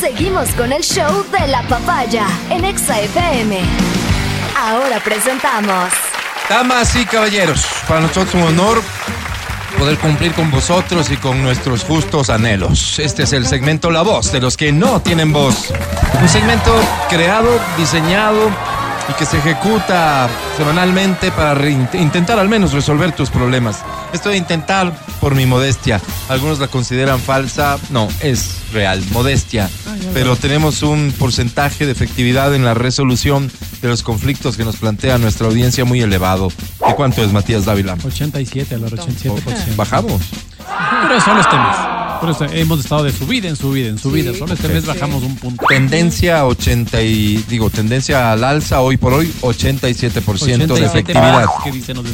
Seguimos con el show de la papaya en Exa FM. Ahora presentamos. Damas y caballeros, para nosotros un honor poder cumplir con vosotros y con nuestros justos anhelos. Este es el segmento La Voz de los que no tienen voz. Un segmento creado, diseñado y que se ejecuta semanalmente para intentar al menos resolver tus problemas. Esto de intentar por mi modestia. Algunos la consideran falsa. No, es real, modestia. Pero tenemos un porcentaje de efectividad en la resolución de los conflictos que nos plantea nuestra audiencia muy elevado. ¿De cuánto es Matías Dávila? 87, al 87%. Bajamos. Pero solo este mes. Por eso hemos estado de subida en subida en subida. Solo este mes bajamos un punto. Tendencia 80 y digo, tendencia al alza hoy por hoy 87%, de 87 efectividad. más que dicen los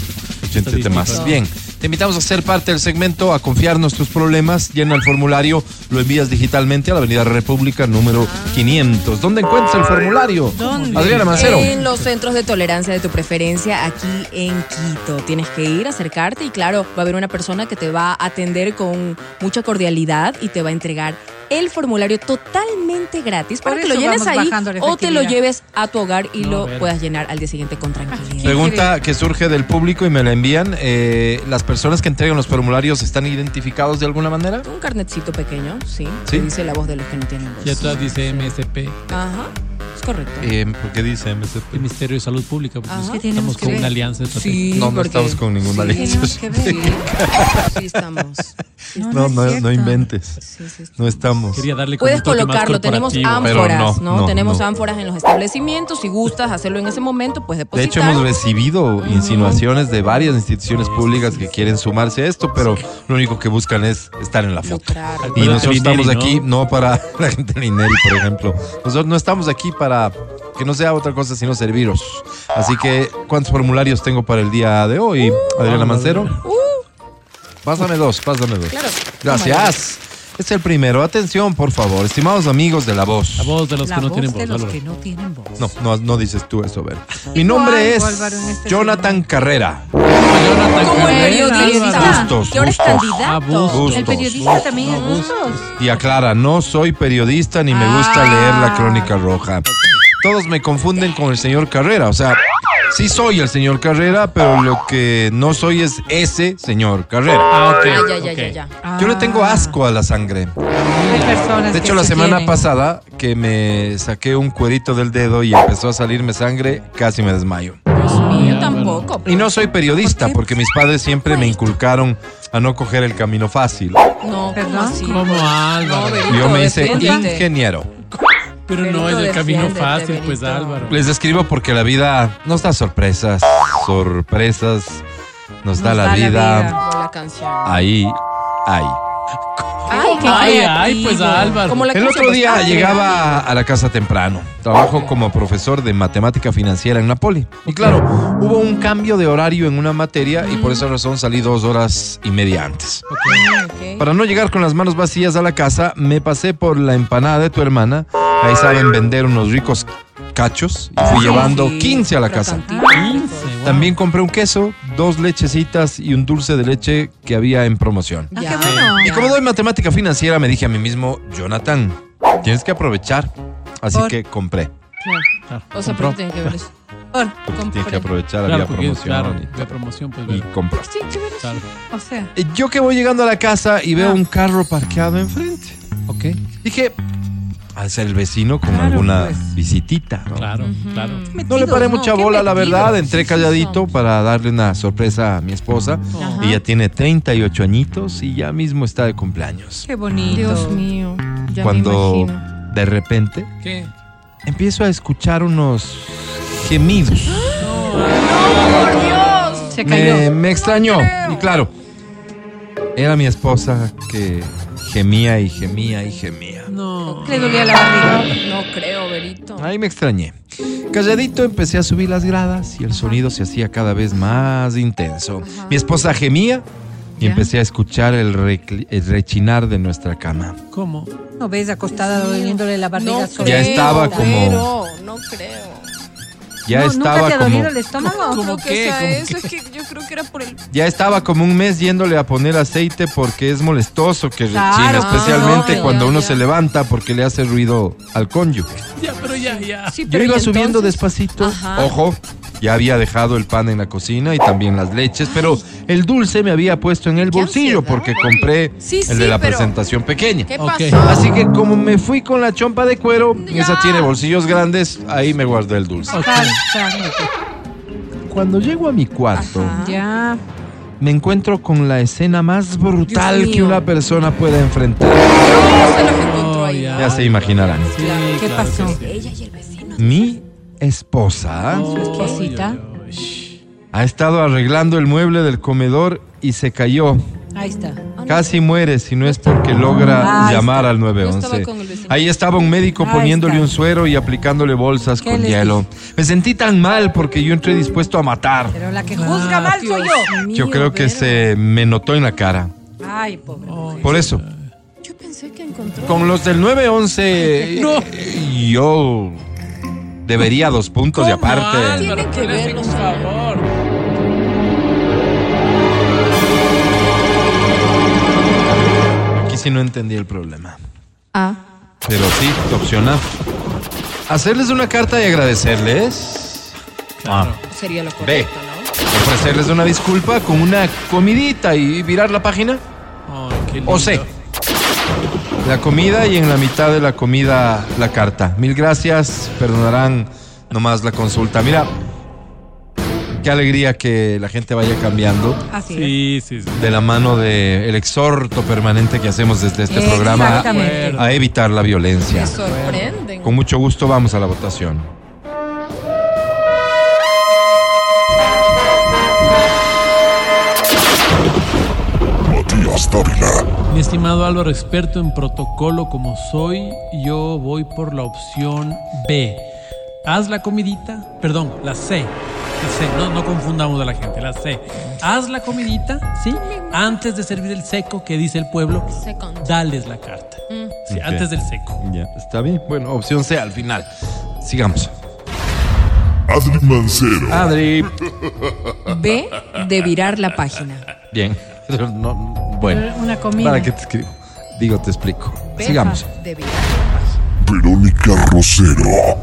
87 más. Bien, te invitamos a ser parte del segmento, a confiarnos tus problemas, llena el formulario, lo envías digitalmente a la Avenida República número 500. ¿Dónde encuentras el formulario? ¿Dónde? Adriana Mancero. En los centros de tolerancia de tu preferencia aquí en Quito. Tienes que ir, acercarte y claro, va a haber una persona que te va a atender con mucha cordialidad y te va a entregar el formulario totalmente gratis para que lo llenes ahí o te lo lleves a tu hogar y No, lo puedas llenar al día siguiente con tranquilidad. Pregunta que surge del público y me la envían. eh, ¿Las personas que entregan los formularios están identificados de alguna manera? Un carnetcito pequeño, sí, ¿Sí? que dice la voz de los que no tienen voz. Y atrás dice MSP, Ajá, es correcto. Eh, ¿Por qué dice MSP? el Ministerio de Salud Pública. pues, Ajá. ¿Qué tenemos estamos con ver? una alianza estratégica. Sí, No, no porque- estamos con ninguna sí, alianza. Tenemos que ver. Sí, sí estamos. Sí, No, No, es no, no inventes. sí, sí, No estamos. Quería darle Puedes colocarlo, tenemos ánforas, no, ¿no? no, tenemos no. ánforas en los establecimientos. Si gustas hacerlo en ese momento, pues De depositar. hecho, hemos recibido insinuaciones de varias instituciones públicas que quieren sumarse a esto, pero lo único que buscan es estar en la foto. Y nosotros estamos aquí ¿no? no para la gente de Ineri, por ejemplo. Nosotros no estamos aquí para que no sea otra cosa sino serviros. Así que, ¿cuántos formularios tengo para el día de hoy, Adriana Mancero? Pásame dos, pásame dos. Claro. Gracias. Es el primero. Atención, por favor, estimados amigos de la voz. La voz de los La que no voz tienen de voz. los Álvaro. que no tienen voz. No, no, no dices tú eso, a ver. Mi nombre es este Jonathan segmento. Carrera. Jonathan Como el Carrera, periodista. Álvaro. Bustos, que ahora es bustos. candidato. Ah, bustos. El periodista también es Bustos. Y aclara, no soy periodista ni me gusta Ah. leer la crónica roja. Todos me confunden con el señor Carrera, o sea, sí soy el señor Carrera, pero lo que no soy es ese señor Carrera. Ah, ok. Ah, ya, ya, ok. ya, ya. Yo le tengo asco a la sangre. Hay personas De hecho, que la se semana tienen. pasada que me saqué un cuerito del dedo y empezó a salirme sangre, casi me desmayo. Dios mío, Ah, tampoco. Y no soy periodista porque mis padres siempre me inculcaron a no coger el camino fácil. No, ¿cómo ¿Perdón? así? ¿Cómo Álvaro? No, Berito, Yo me hice ingeniero. Pero no es el camino fácil, pues. Álvaro. Les escribo porque la vida nos da sorpresas, sorpresas, nos, da, la, vida. La canción. Ahí, ahí. Ay, Ay, pues Álvaro. Como la El otro día ay, llegaba a la casa temprano. Trabajo como profesor de matemática financiera en Napoli. Y claro, hubo un cambio de horario en una materia y por esa razón salí dos horas y media antes. ok. Para no llegar con las manos vacías a la casa, me pasé por la empanada de tu hermana. Ahí saben vender unos ricos cachos y fui Sí, llevando sí, 15 a la casa. crocantito. 15, wow. También compré un queso, dos lechecitas y un dulce de leche que había en promoción. Ah, qué bueno. Y como doy matemática financiera, me dije a mí mismo, Jonathan, tienes que aprovechar. Así Por- que compré. Claro, O sea, pero tiene que ver eso. Porque tienes que aprovechar, Claro, había promoción. claro, y- de promoción, pues, y, compró. Sí, qué ver eso. Claro. O sea, Yo que voy llegando a la casa y veo Ah. un carro parqueado enfrente. Ok, Dije, al ser el vecino con Claro, alguna pues. visitita. ¿no? claro, claro. No le paré mucha bola, la verdad. Entré Sí, sí, calladito para darle una sorpresa a mi esposa. Ajá. Ella tiene 38 añitos y ya mismo está de cumpleaños. qué bonito. Dios mío. Ya Cuando me de repente ¿Qué? empiezo a escuchar unos gemidos. ¡Por Dios! Se cayó. Me, me extrañó. Y claro, era mi esposa que gemía y gemía y gemía. No. Le dolía la barriga. No creo, Berito. Ahí me extrañé. Calladito empecé a subir las gradas y el sonido se hacía cada vez más intenso. Mi esposa gemía y Ya. empecé a escuchar el, rechinar de nuestra cama. ¿Cómo? No ves acostada doliéndole la barriga No sobre Ya estaba como- no creo. Ya No, estaba ¿Nunca te ha como dolido el estómago? ¿Cómo Creo que qué? sea ¿Cómo eso, qué? es que yo creo que era por el... ya estaba como un mes yéndole a poner aceite porque es molestoso que Claro, especialmente ah, cuando ya, uno ya. se levanta porque le hace ruido al cónyuge. Ya, pero ya, ya. Sí, Yo iba ¿y subiendo entonces? despacito. Ajá. Ojo, ya había dejado el pan en la cocina y también las leches, pero el dulce me había puesto en el bolsillo porque compré Sí, el sí, de la pero- presentación pequeña. ¿Qué Ok. pasó? Así que como me fui con la chompa de cuero, Ya. esa tiene bolsillos grandes, ahí me guardé el dulce. Ok. Cuando llego a mi cuarto, Ajá. Ya. me encuentro con la escena más brutal Dios que mío. una persona pueda enfrentar. Ya. Ya se imaginarán. Sí, ¿Qué claro pasó? sí. Ella y el vecino. Mi esposa Ay, esposita. ay, ay. ha estado arreglando el mueble del comedor y se cayó. Ahí está. Casi muere si no es porque logra Ahí llamar al Yo 911. estaba con el vecino. Ahí estaba un médico Ahí poniéndole está. un suero y aplicándole bolsas ¿Qué con hielo. Me sentí tan mal porque yo entré dispuesto a matar. Pero la que Ah, juzga mal soy yo. Mío, Yo creo que se me notó en la cara. Ay, pobre. Por eso, Yo pensé que encontró... con los del 911, No. yo debería dos puntos y ¿Cómo, aparte. Tienen que por favor. Aquí sí no entendí el problema. Ah. Pero sí, opción A. Hacerles una carta y agradecerles. Claro. Sería lo correcto, ¿no? Ofrecerles una disculpa con una comidita y virar la página. Ay, qué lindo. O C. La comida y en la mitad de la comida la carta. Mil gracias, perdonarán nomás la consulta. Mira, qué alegría que la gente vaya cambiando Así es. Sí, sí, sí. de la mano del exhorto permanente que hacemos desde este programa Exactamente. a evitar la violencia. Me sorprenden. Con mucho gusto vamos a la votación. Dávila. Mi estimado Álvaro, experto en protocolo como soy, yo voy por la opción B. Haz la comidita, perdón, la C. La C, no, no confundamos a la gente, la C. Haz la comidita, ¿sí? Antes de servir el seco que dice el pueblo, Second. dales la carta. Sí, Ok. antes del seco. Ya, está bien. Bueno, opción C al final. Sigamos. Adri Mancero. Adri. B, de virar la página. Bien. No, bueno. Una comida. ¿Para qué te escribo? Digo, te explico. Sigamos. De. Verónica Rosero.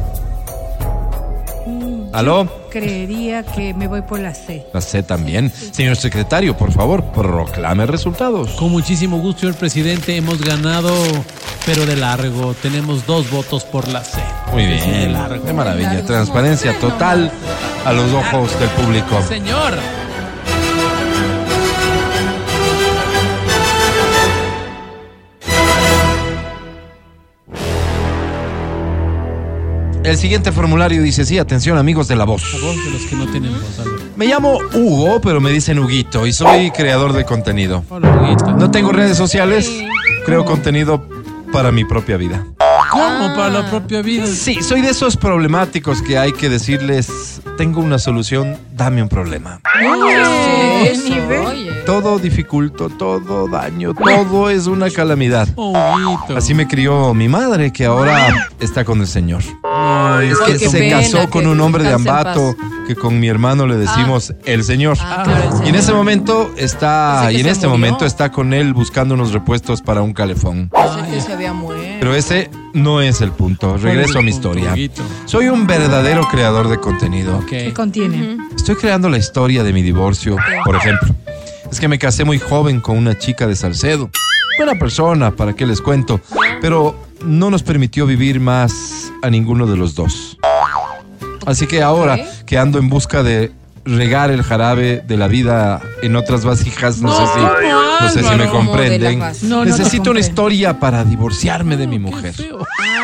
¿Aló? Creería que me voy por la C. La C también. Señor secretario, por favor, proclame resultados. Con muchísimo gusto, señor presidente, hemos ganado, pero de largo. Tenemos dos votos por la C. Muy sí, de bien. largo. Qué maravilla. Transparencia total a los ojos del público. Señor. El siguiente formulario dice, sí, atención amigos de la voz. La voz de los que no tienen voz, Álvaro. Me llamo Hugo, pero me dicen Huguito y soy creador de contenido. Hola, Huguito. No tengo redes sociales, creo contenido para mi propia vida. ¿Cómo? Para la propia vida. Sí, soy de esos problemáticos que hay que decirles, tengo una solución, dame un problema. Oye, Eso. Todo dificulto, todo daño, todo es una calamidad. Huguito. Así me crió mi madre, que ahora está con el Señor. Ay, Es Ay, que se pena, casó con un hombre de Ambato, que con mi hermano le decimos el Señor. Ah, claro, el Y en señor. ese momento está, y en este murió. momento está con él buscando unos repuestos para un calefón. Pensé que se había muerto. Pero ese no es el punto. Regreso a mi historia. Soy un verdadero creador de contenido. ¿Qué contiene? Estoy creando la historia de mi divorcio, por ejemplo. Es que me casé muy joven con una chica de Salcedo. Buena persona, ¿para qué les cuento? Pero no nos permitió vivir más a ninguno de los dos. Así que ahora que ando en busca de regar el jarabe de la vida en otras vasijas, no, sé si, no sé si me comprenden. No, Necesito una historia para divorciarme de mi mujer.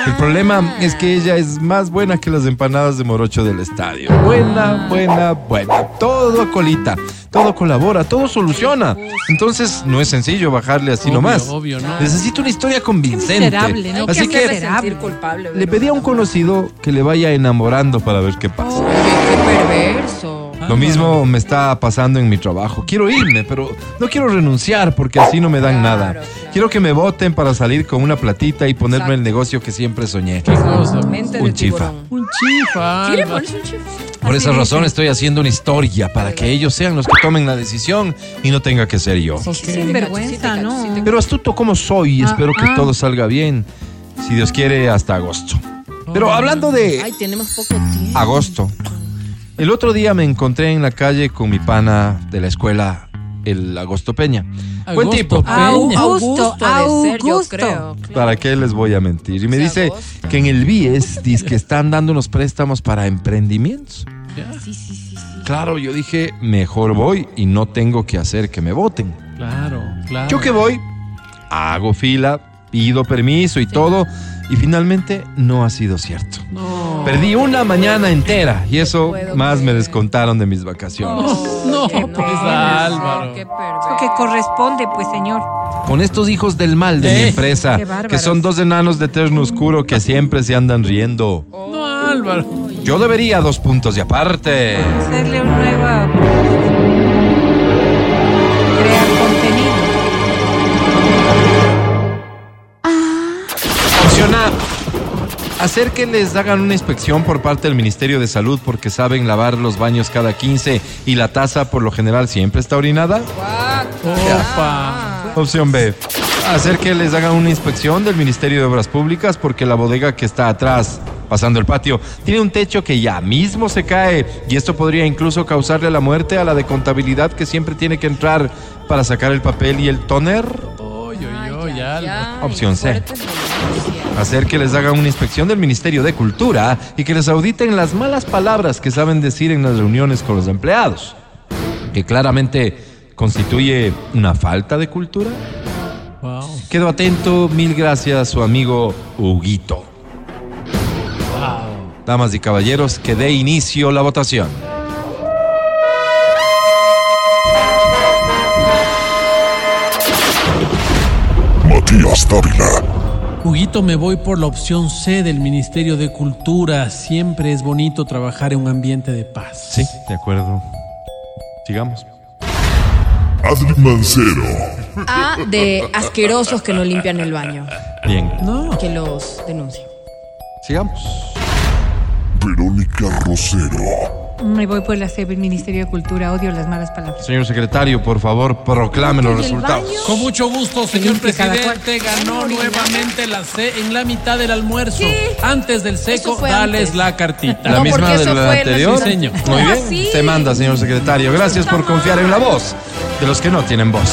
El problema es que ella es más buena que las empanadas de morocho del estadio. Buena, buena, buena. Todo colita. Todo colabora, todo soluciona. Entonces no es sencillo bajarle así Obvio, nomás. obvio, ¿no? Necesito una historia convincente. miserable, ¿no? Así que culpable. le pedí a un conocido que le vaya enamorando para ver qué pasa. Lo mismo me está pasando en mi trabajo. Quiero irme, pero no quiero renunciar porque así no me dan Claro, nada. claro. Quiero que me voten para salir con una platita y ponerme Exacto. el negocio que siempre soñé. ¿Qué cosa? Mente Un de chifa. tiburón. Un chifa. ¿Quiere Alba. ponerse un chifa? Por Así esa razón estoy haciendo una historia para que ellos sean los que tomen la decisión y no tenga que ser yo. Ok. Sin vergüenza, ¿no? Pero astuto como soy, Ah, espero que ah. todo salga bien. Si Dios quiere, hasta agosto. Pero hablando de Ay, tenemos poco tiempo. agosto, el otro día me encontré en la calle con mi pana de la escuela, el Agosto Peña. Buen Agosto tipo. Peña. Augusto, Augusto ser, Augusto. ¿Para qué les voy a mentir? Y me dice que en el BIES dice que están dando unos préstamos para emprendimientos. Sí, sí, sí. Claro, yo dije, mejor voy y no tengo que hacer que me voten. Claro, claro. Yo que voy, hago fila, pido permiso y todo, y finalmente no ha sido cierto. No. Perdí una mañana entera y eso más me descontaron de mis vacaciones. No, qué pues, pena, Álvaro. Qué Lo perverso. que corresponde, pues, señor. Con estos hijos del mal de mi Eh, empresa, que son dos enanos de terno oscuro que siempre se andan riendo. No, Álvaro. Yo debería dos puntos y aparte. Hacerle un nueva. Hacer que les hagan una inspección por parte del Ministerio de Salud porque saben lavar los baños cada 15 y la taza por lo general siempre está orinada. Opa. Opción B. Hacer que les hagan una inspección del Ministerio de Obras Públicas porque la bodega que está atrás, pasando el patio, tiene un techo que ya mismo se cae y esto podría incluso causarle la muerte a la de contabilidad que siempre tiene que entrar para sacar el papel y el toner. Álvaro. Opción C. Hacer que les hagan una inspección del Ministerio de Cultura y que les auditen las malas palabras que saben decir en las reuniones con los empleados, que claramente constituye una falta de cultura. Wow. Quedo atento, mil gracias, su amigo Huguito. Wow. Damas y caballeros, que dé inicio la votación. Matías Dávila, Huguito, me voy por la opción C del Ministerio de Cultura. Siempre es bonito trabajar en un ambiente de paz. Sí, de acuerdo. Sigamos. Adri Mancero, A de asquerosos que no limpian el baño. Bien, No. Que los denuncien. sigamos. Verónica Rosero, Me voy por la C del Ministerio de Cultura. Odio las malas palabras. Señor secretario, por favor, proclame los ¿Y el resultados. baño? Con mucho gusto, señor presidente. Ganó nuevamente la C en la mitad del almuerzo. ¿Qué? Antes del seco, dales antes. la cartita. La No, misma de la anterior. Señor. Muy bien. Sí. Se manda, señor secretario. Gracias por confiar en la voz de los que no tienen voz.